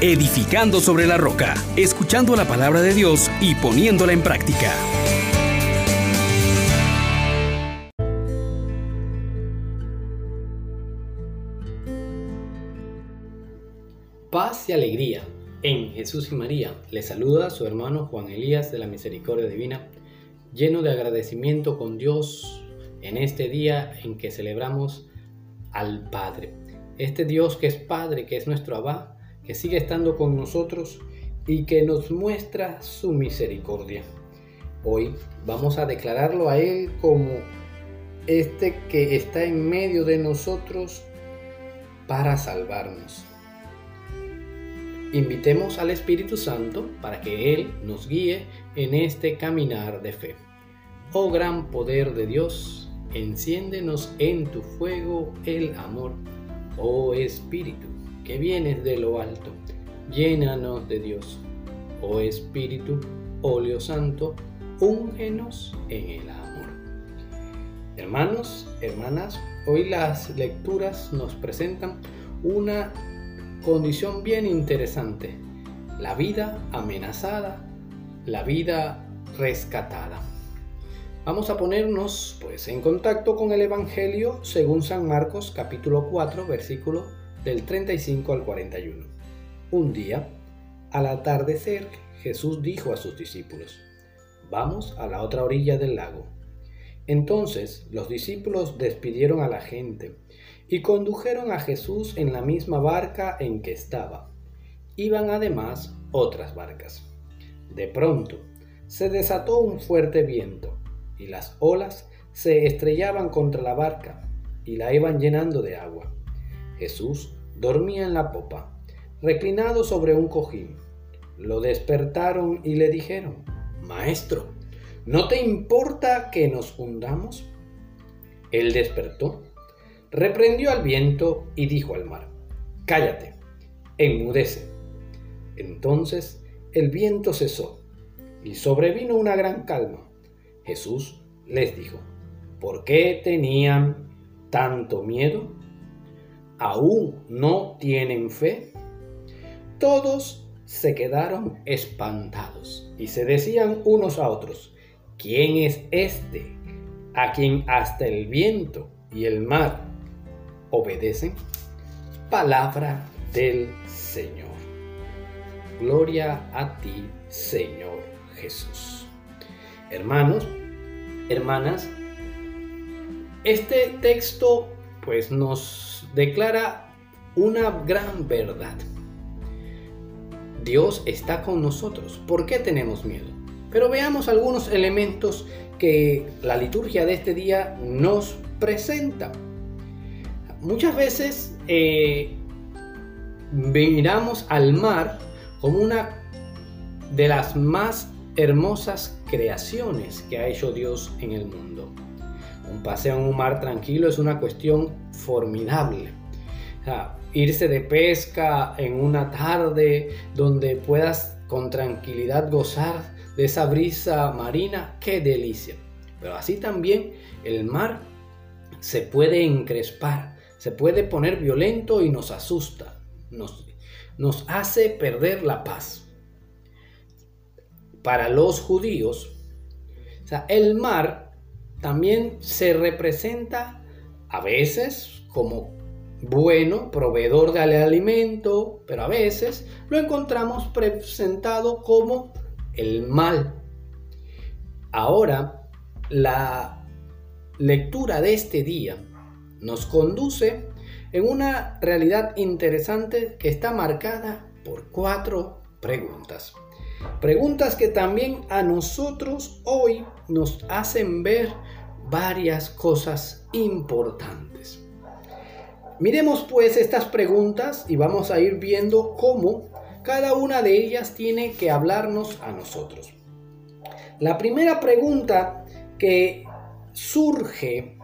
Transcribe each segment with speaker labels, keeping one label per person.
Speaker 1: edificando sobre la roca, escuchando la palabra de Dios y poniéndola en práctica.
Speaker 2: Paz y alegría en Jesús y María. Le saluda su hermano Juan Elías de la Misericordia Divina, lleno de agradecimiento con Dios en este día en que celebramos al Padre. Este Dios que es Padre, que es nuestro Abba, que sigue estando con nosotros y que nos muestra su misericordia. Hoy vamos a declararlo a Él como este que está en medio de nosotros para salvarnos. Invitemos al Espíritu Santo para que Él nos guíe en este caminar de fe. Oh gran poder de Dios, enciéndenos en tu fuego el amor. Oh Espíritu, que vienes de lo alto, llénanos de Dios. Oh Espíritu, óleo santo, úngenos en el amor. Hermanos, hermanas, hoy las lecturas nos presentan una condición bien interesante. La vida amenazada, la vida rescatada. Vamos a ponernos pues en contacto con el Evangelio según San Marcos capítulo 4 versículo del 35 al 41. Un día, al atardecer, Jesús dijo a sus discípulos, Vamos a la otra orilla del lago. Entonces los discípulos despidieron a la gente y condujeron a Jesús en la misma barca en que estaba. Iban además otras barcas. De pronto se desató un fuerte viento y las olas se estrellaban contra la barca y la iban llenando de agua. Jesús dormía en la popa, reclinado sobre un cojín. Lo despertaron y le dijeron, Maestro, ¿no te importa que nos hundamos? Él despertó reprendió al viento y dijo al mar, Cállate, enmudece. Entonces el viento cesó y sobrevino una gran calma. Jesús les dijo, ¿por qué tenían tanto miedo? ¿Aún no tienen fe? Todos se quedaron espantados y se decían unos a otros, ¿quién es este a quien hasta el viento y el mar obedecen? Palabra del Señor. Gloria a ti, Señor Jesús. Hermanos, hermanas, este texto pues nos declara una gran verdad. Dios está con nosotros. ¿Por qué tenemos miedo? Pero veamos algunos elementos que la liturgia de este día nos presenta muchas veces eh, miramos al mar como una de las más hermosas creaciones que ha hecho Dios en el mundo. Un paseo en un mar tranquilo es una cuestión formidable. irse de pesca en una tarde donde puedas con tranquilidad gozar de esa brisa marina, qué delicia. Pero así también el mar se puede encrespar, se puede poner violento y nos asusta, nos, nos hace perder la paz. Para los judíos, el mar también se representa a veces como bueno, proveedor de alimento, pero a veces lo encontramos presentado como el mal. Ahora, la lectura de este día nos conduce en una realidad interesante que está marcada por cuatro preguntas. Preguntas que también a nosotros hoy nos hacen ver varias cosas importantes. Miremos pues estas preguntas y vamos a ir viendo cómo cada una de ellas tiene que hablarnos a nosotros. La primera pregunta que surge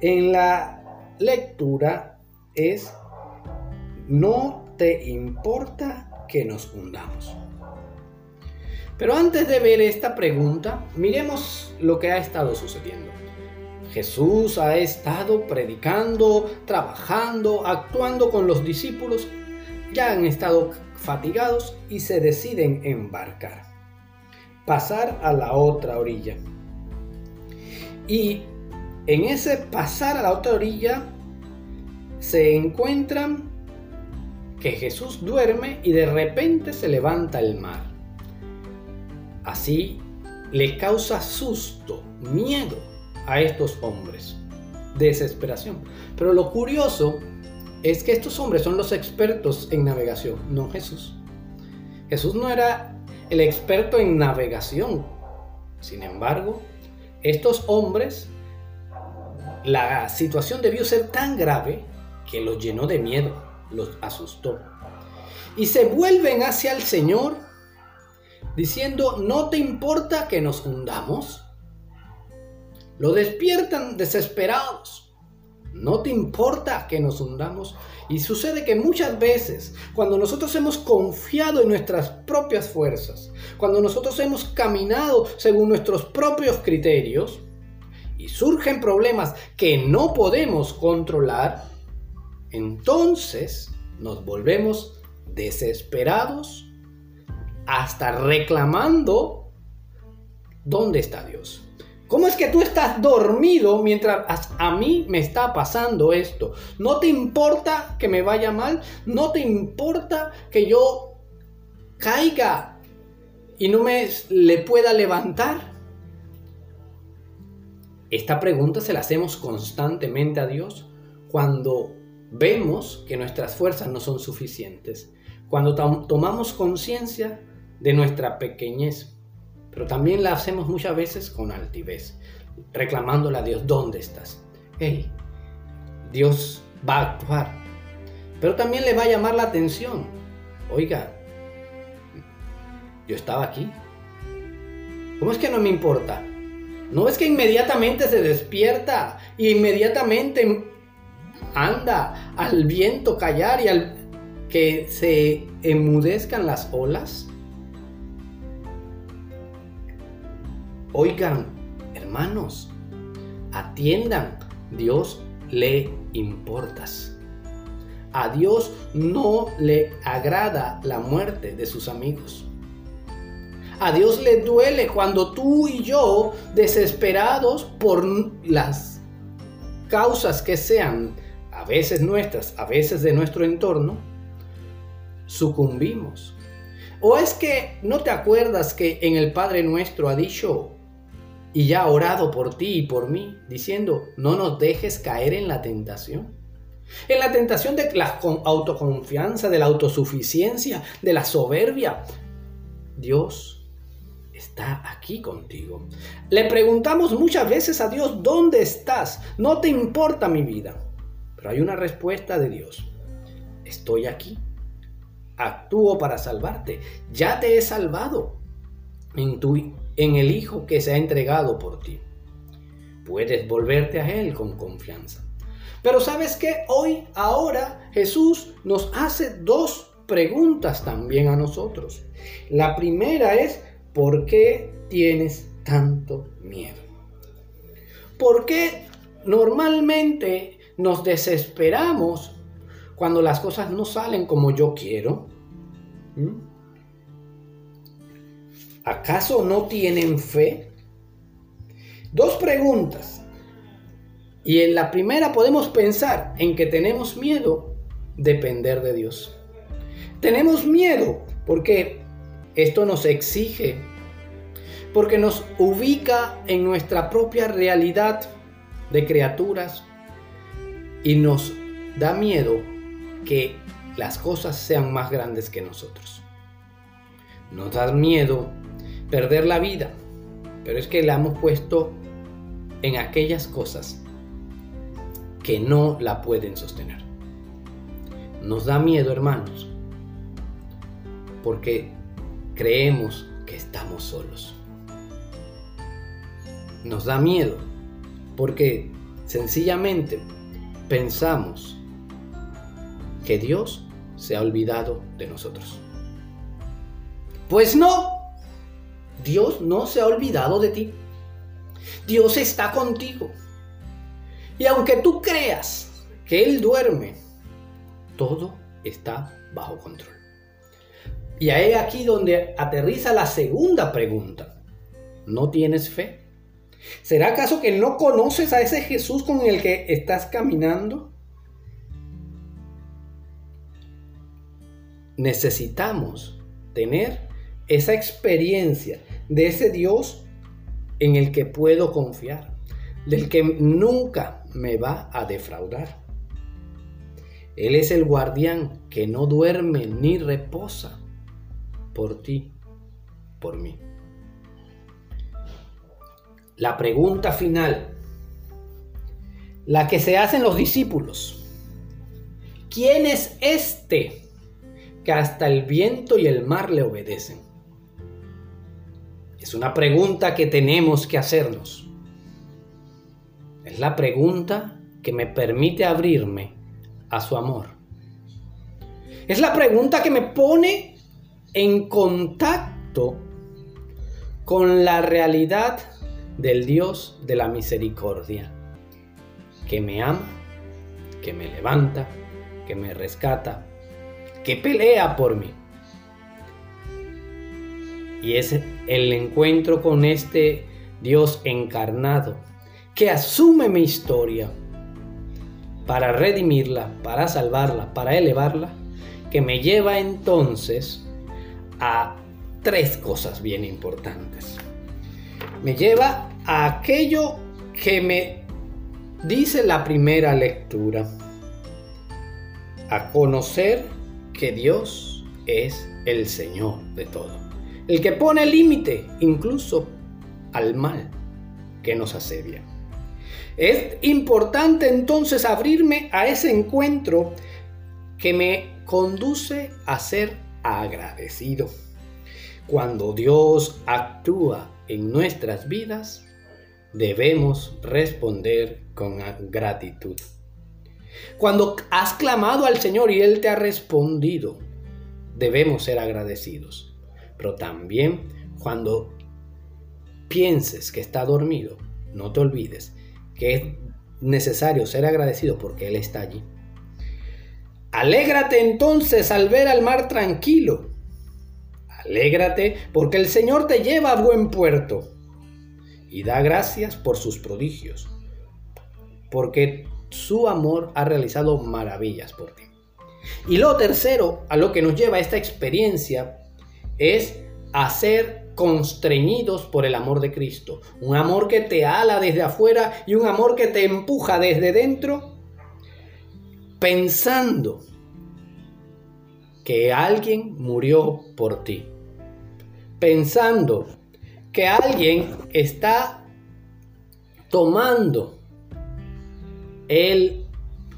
Speaker 2: en la lectura es, no te importa que nos hundamos. Pero antes de ver esta pregunta, miremos lo que ha estado sucediendo. Jesús ha estado predicando, trabajando, actuando con los discípulos ya han estado fatigados y se deciden embarcar, pasar a la otra orilla. Y en ese pasar a la otra orilla se encuentran que Jesús duerme y de repente se levanta el mar. Así le causa susto, miedo a estos hombres, desesperación. Pero lo curioso es que estos hombres son los expertos en navegación, no Jesús. Jesús no era el experto en navegación. Sin embargo, estos hombres, la situación debió ser tan grave que los llenó de miedo, los asustó. Y se vuelven hacia el Señor diciendo, ¿no te importa que nos hundamos? Lo despiertan desesperados. ¿No te importa que nos hundamos? Y sucede que muchas veces, cuando nosotros hemos confiado en nuestras propias fuerzas, cuando nosotros hemos caminado según nuestros propios criterios, y surgen problemas que no podemos controlar, entonces nos volvemos desesperados hasta reclamando dónde está Dios. ¿Cómo es que tú estás dormido mientras a mí me está pasando esto? ¿No te importa que me vaya mal? ¿No te importa que yo caiga y no me le pueda levantar? Esta pregunta se la hacemos constantemente a Dios cuando vemos que nuestras fuerzas no son suficientes, cuando tomamos conciencia de nuestra pequeñez. Pero también la hacemos muchas veces con altivez, reclamándole a Dios, ¿dónde estás? Hey, Dios va a actuar. Pero también le va a llamar la atención. Oiga, yo estaba aquí. ¿Cómo es que no me importa? ¿No ves que inmediatamente se despierta? E inmediatamente anda al viento callar y al que se enmudezcan las olas? Oigan, hermanos, atiendan, Dios le importas. A Dios no le agrada la muerte de sus amigos. A Dios le duele cuando tú y yo, desesperados por las causas que sean, a veces nuestras, a veces de nuestro entorno, sucumbimos. ¿O es que no te acuerdas que en el Padre nuestro ha dicho, y ya orado por ti y por mí, diciendo, no nos dejes caer en la tentación. En la tentación de la autoconfianza, de la autosuficiencia, de la soberbia. Dios está aquí contigo. Le preguntamos muchas veces a Dios, ¿dónde estás? No te importa mi vida. Pero hay una respuesta de Dios. Estoy aquí. Actúo para salvarte. Ya te he salvado en tu en el Hijo que se ha entregado por ti. Puedes volverte a Él con confianza. Pero sabes que hoy, ahora, Jesús nos hace dos preguntas también a nosotros. La primera es, ¿por qué tienes tanto miedo? ¿Por qué normalmente nos desesperamos cuando las cosas no salen como yo quiero? ¿Mm? ¿Acaso no tienen fe? Dos preguntas. Y en la primera podemos pensar en que tenemos miedo depender de Dios. Tenemos miedo porque esto nos exige, porque nos ubica en nuestra propia realidad de criaturas y nos da miedo que las cosas sean más grandes que nosotros. Nos da miedo perder la vida, pero es que la hemos puesto en aquellas cosas que no la pueden sostener. Nos da miedo, hermanos, porque creemos que estamos solos. Nos da miedo porque sencillamente pensamos que Dios se ha olvidado de nosotros. Pues no, Dios no se ha olvidado de ti. Dios está contigo. Y aunque tú creas que Él duerme, todo está bajo control. Y ahí aquí donde aterriza la segunda pregunta. ¿No tienes fe? ¿Será acaso que no conoces a ese Jesús con el que estás caminando? Necesitamos tener esa experiencia de ese Dios en el que puedo confiar, del que nunca me va a defraudar. Él es el guardián que no duerme ni reposa por ti, por mí. La pregunta final, la que se hacen los discípulos. ¿Quién es este que hasta el viento y el mar le obedecen? Es una pregunta que tenemos que hacernos. Es la pregunta que me permite abrirme a su amor. Es la pregunta que me pone en contacto con la realidad del Dios de la misericordia, que me ama, que me levanta, que me rescata, que pelea por mí. Y es el encuentro con este Dios encarnado que asume mi historia para redimirla, para salvarla, para elevarla, que me lleva entonces a tres cosas bien importantes. Me lleva a aquello que me dice la primera lectura, a conocer que Dios es el Señor de todo el que pone límite incluso al mal que nos asedia. Es importante entonces abrirme a ese encuentro que me conduce a ser agradecido. Cuando Dios actúa en nuestras vidas, debemos responder con gratitud. Cuando has clamado al Señor y Él te ha respondido, debemos ser agradecidos. Pero también cuando pienses que está dormido, no te olvides que es necesario ser agradecido porque Él está allí. Alégrate entonces al ver al mar tranquilo. Alégrate porque el Señor te lleva a buen puerto. Y da gracias por sus prodigios, porque su amor ha realizado maravillas por ti. Y lo tercero, a lo que nos lleva esta experiencia, es a ser constreñidos por el amor de Cristo. Un amor que te ala desde afuera y un amor que te empuja desde dentro, pensando que alguien murió por ti. Pensando que alguien está tomando el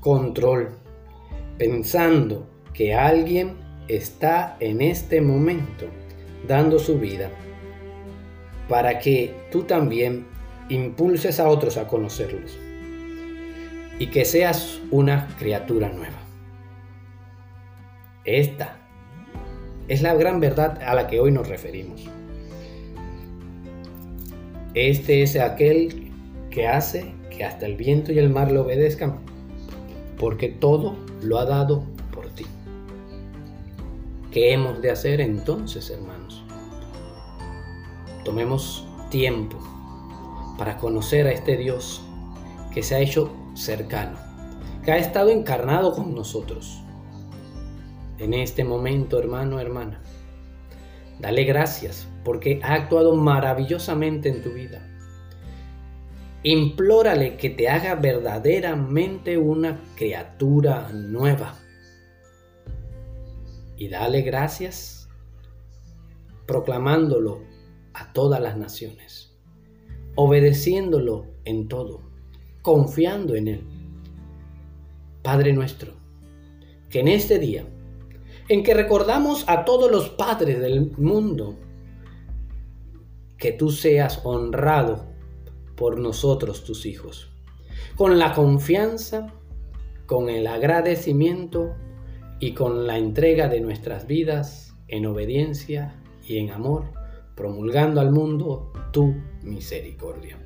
Speaker 2: control. Pensando que alguien está en este momento dando su vida para que tú también impulses a otros a conocerlos y que seas una criatura nueva. Esta es la gran verdad a la que hoy nos referimos. Este es aquel que hace que hasta el viento y el mar le obedezcan, porque todo lo ha dado ¿Qué hemos de hacer entonces, hermanos? Tomemos tiempo para conocer a este Dios que se ha hecho cercano, que ha estado encarnado con nosotros. En este momento, hermano, hermana, dale gracias porque ha actuado maravillosamente en tu vida. Implórale que te haga verdaderamente una criatura nueva y dale gracias proclamándolo a todas las naciones, obedeciéndolo en todo, confiando en Él. Padre nuestro, que en este día, en que recordamos a todos los padres del mundo, que tú seas honrado por nosotros, tus hijos, con la confianza, con el agradecimiento y con la entrega de nuestras vidas en obediencia y en amor, promulgando al mundo tu misericordia.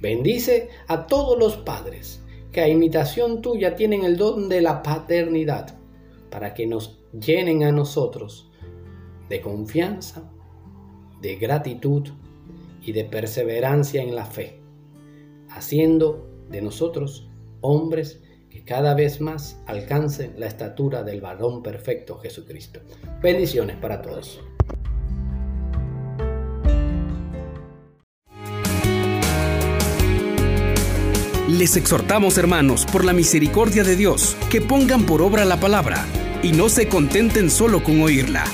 Speaker 2: Bendice a todos los padres que a imitación tuya tienen el don de la paternidad, para que nos llenen a nosotros de confianza, de gratitud y de perseverancia en la fe, haciendo de nosotros hombres cada vez más alcancen la estatura del varón perfecto Jesucristo. Bendiciones para todos.
Speaker 1: Les exhortamos, hermanos, por la misericordia de Dios, que pongan por obra la palabra y no se contenten solo con oírla.